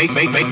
make make make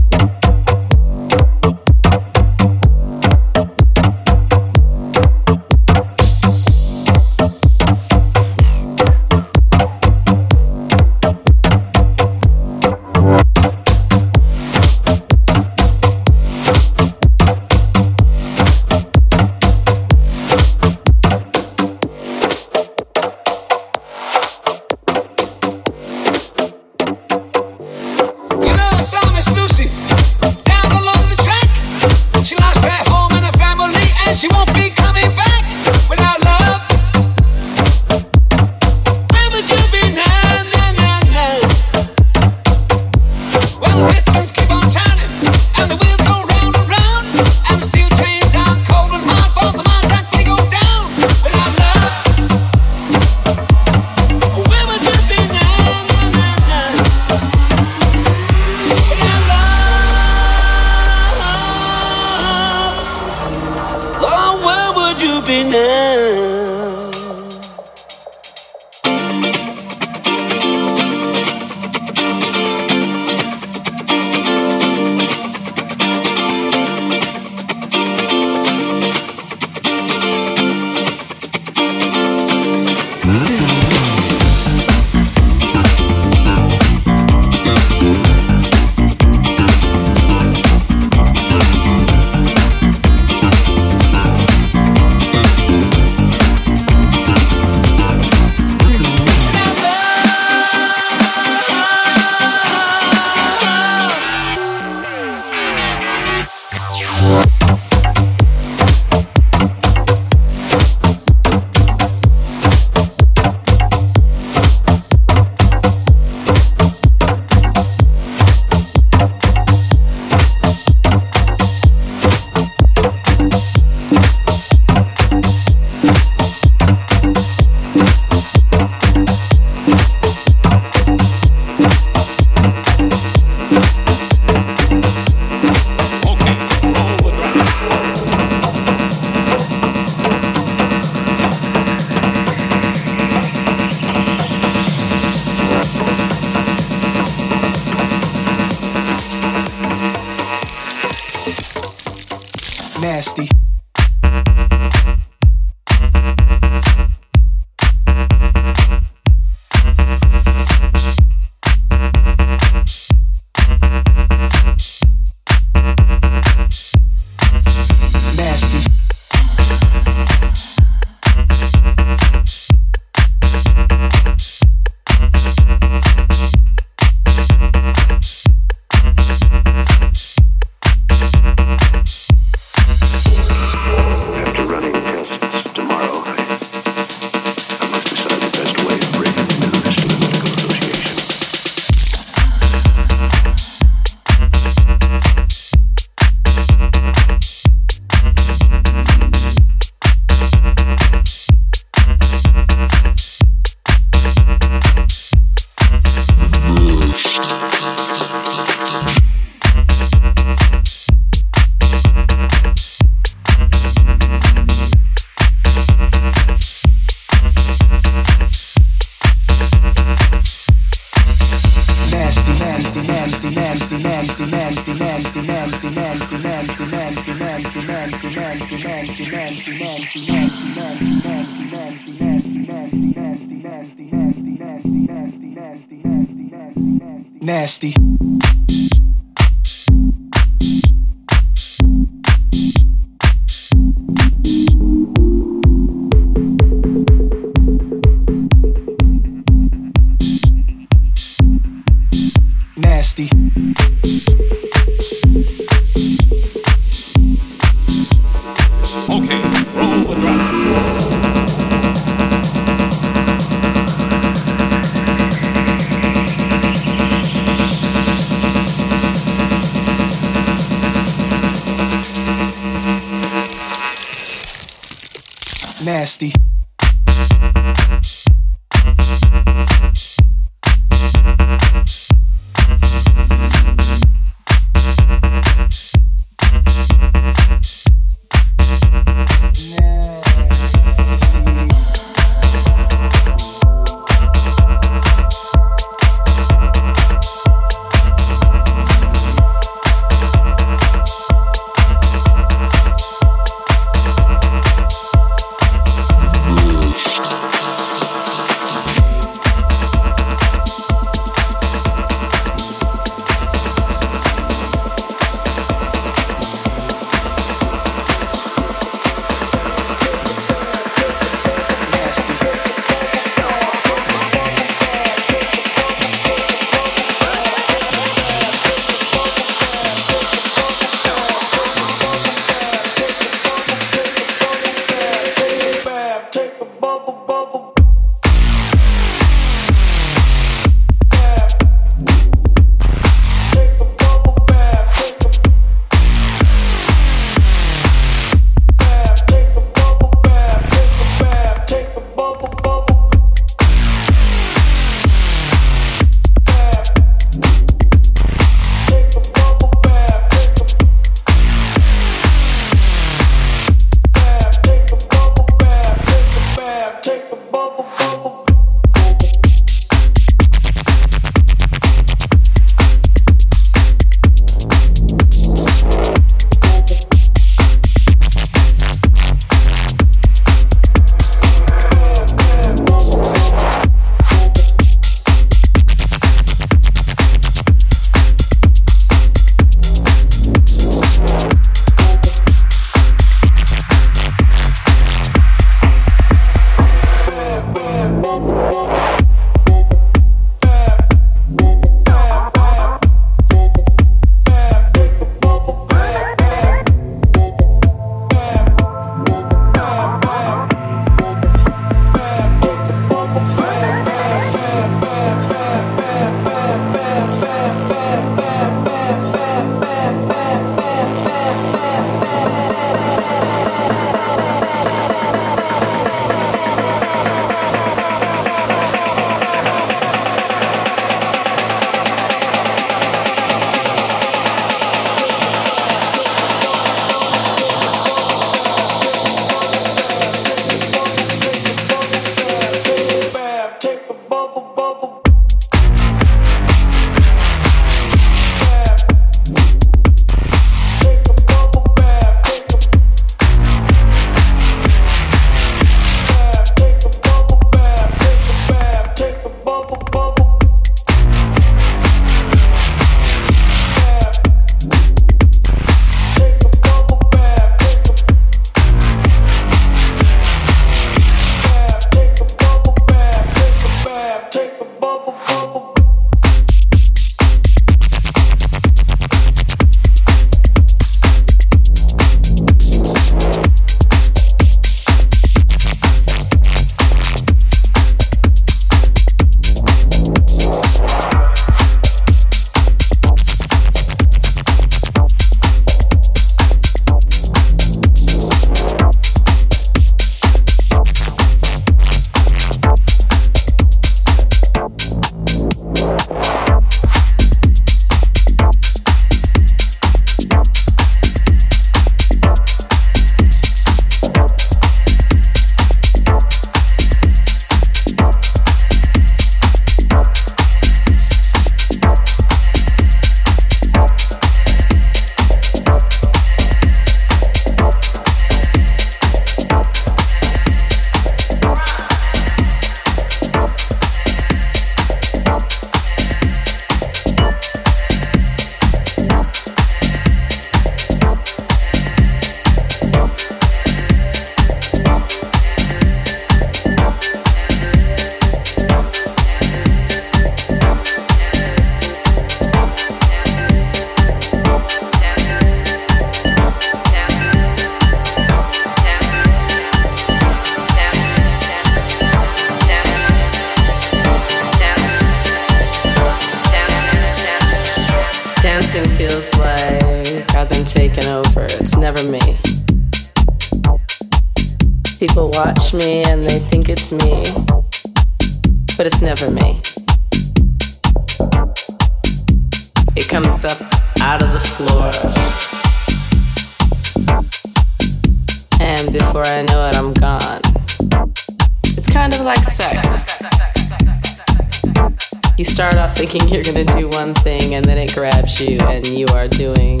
You start off thinking you're gonna do one thing, and then it grabs you, and you are doing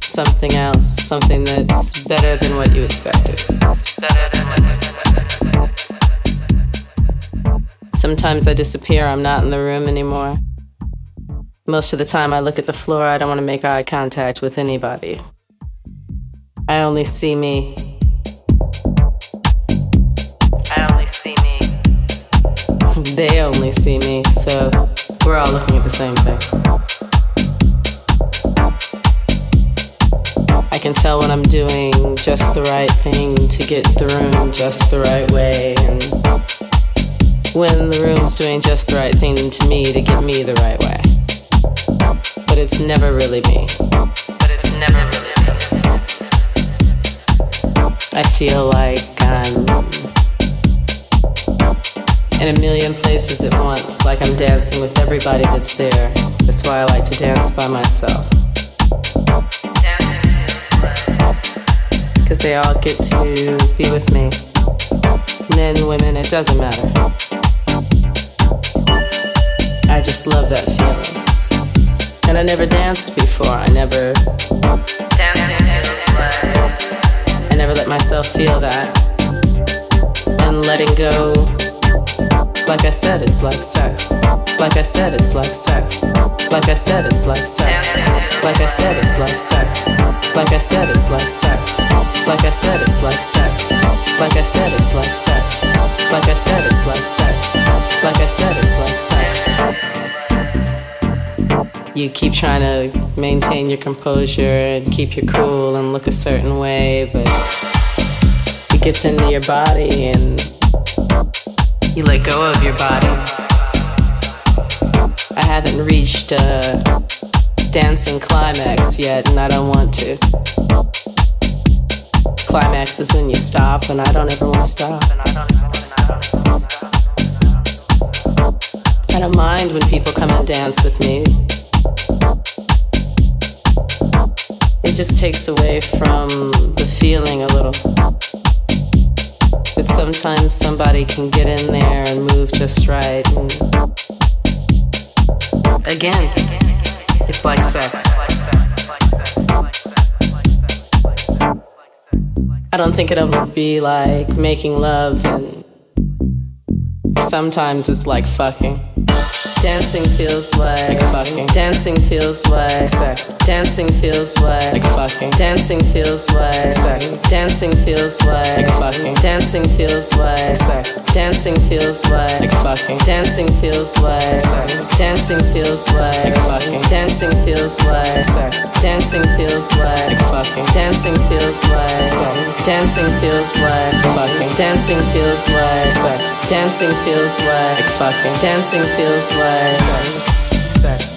something else, something that's better than what you expected. Sometimes I disappear, I'm not in the room anymore. Most of the time, I look at the floor, I don't want to make eye contact with anybody. I only see me. They only see me, so we're all looking at the same thing. I can tell when I'm doing just the right thing to get the room just the right way, and when the room's doing just the right thing to me to get me the right way but it's never really me. But it's never really me. I feel like I'm in a million places at once, like I'm dancing with everybody that's there. That's why I like to dance by myself. Because they all get to be with me. Men, women, it doesn't matter. I just love that feeling. And I never danced before. I never I never let myself feel that. And letting go, like I said, it's like sex. Like I said, it's like sex. Like I said, it's like sex. Like I said, it's like sex. Like I said, it's like sex. Like I said, it's like sex. Like I said, it's like sex. Like I said, it's like sex. Like I said, it's like sex you keep trying to maintain your composure and keep your cool and look a certain way, but it gets into your body and you let go of your body. I haven't reached a dancing climax yet, and I don't want to. Climax is when you stop, and I don't ever want to stop. I don't mind when people come and dance with me. It just takes away from the feeling a little. But sometimes somebody can get in there and move just right. And again, it's like sex. I don't think it'll be like making love, and sometimes it's like fucking. Dancing feels like fucking. Dancing feels like sex. Dancing feels like fucking. Dancing feels like sex. Dancing feels like fucking. Dancing feels like sex. Dancing feels like fucking. Dancing feels like sex. Dancing feels like fucking. Dancing feels like sex. Dancing feels like fucking. Dancing feels like sex. Dancing feels like fucking. Dancing feels like sex. Dancing feels like fucking. Dancing feels like sex, sex.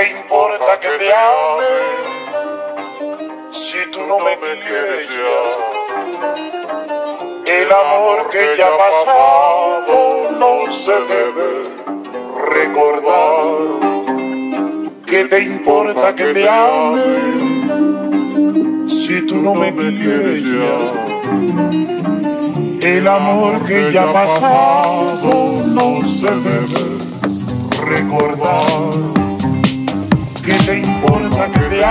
¿Qué importa que te ame si tú no me quieres ya? El amor que ya pasado no se debe recordar. ¿Qué te importa que te ame si tú no me quieres ya? El amor que ya pasado no se debe recordar. ¿Qué te importa que te